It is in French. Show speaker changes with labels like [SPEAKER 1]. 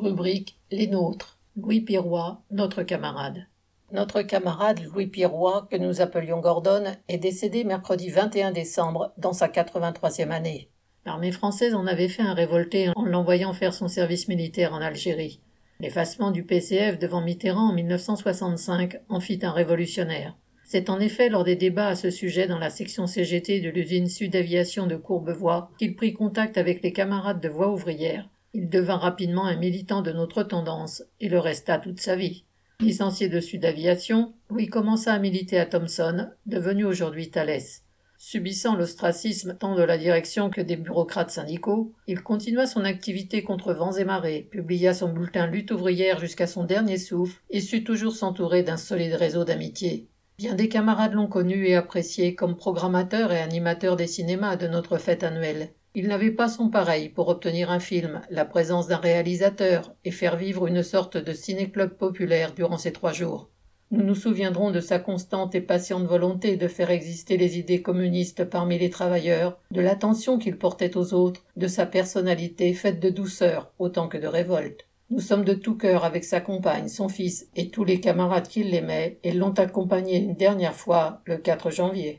[SPEAKER 1] Rubrique Les nôtres. Louis Pirois, notre camarade. Notre camarade Louis Pirois, que nous appelions Gordon, est décédé mercredi 21 décembre dans sa 83e année. L'armée française en avait fait un révolté en l'envoyant faire son service militaire en Algérie. L'effacement du PCF devant Mitterrand en 1965 en fit un révolutionnaire. C'est en effet lors des débats à ce sujet dans la section CGT de l'usine Sud Aviation de Courbevoie qu'il prit contact avec les camarades de voie ouvrière il devint rapidement un militant de notre tendance, et le resta toute sa vie. Licencié de Sud Aviation, Louis commença à militer à Thomson, devenu aujourd'hui Thales. Subissant l'ostracisme tant de la direction que des bureaucrates syndicaux, il continua son activité contre vents et marées, publia son bulletin Lutte ouvrière jusqu'à son dernier souffle et sut toujours s'entourer d'un solide réseau d'amitié. Bien des camarades l'ont connu et apprécié comme programmateur et animateur des cinémas de notre fête annuelle. Il n'avait pas son pareil pour obtenir un film, la présence d'un réalisateur et faire vivre une sorte de ciné-club populaire durant ces trois jours. Nous nous souviendrons de sa constante et patiente volonté de faire exister les idées communistes parmi les travailleurs, de l'attention qu'il portait aux autres, de sa personnalité faite de douceur autant que de révolte. Nous sommes de tout cœur avec sa compagne, son fils et tous les camarades qui l'aimaient et l'ont accompagné une dernière fois le 4 janvier.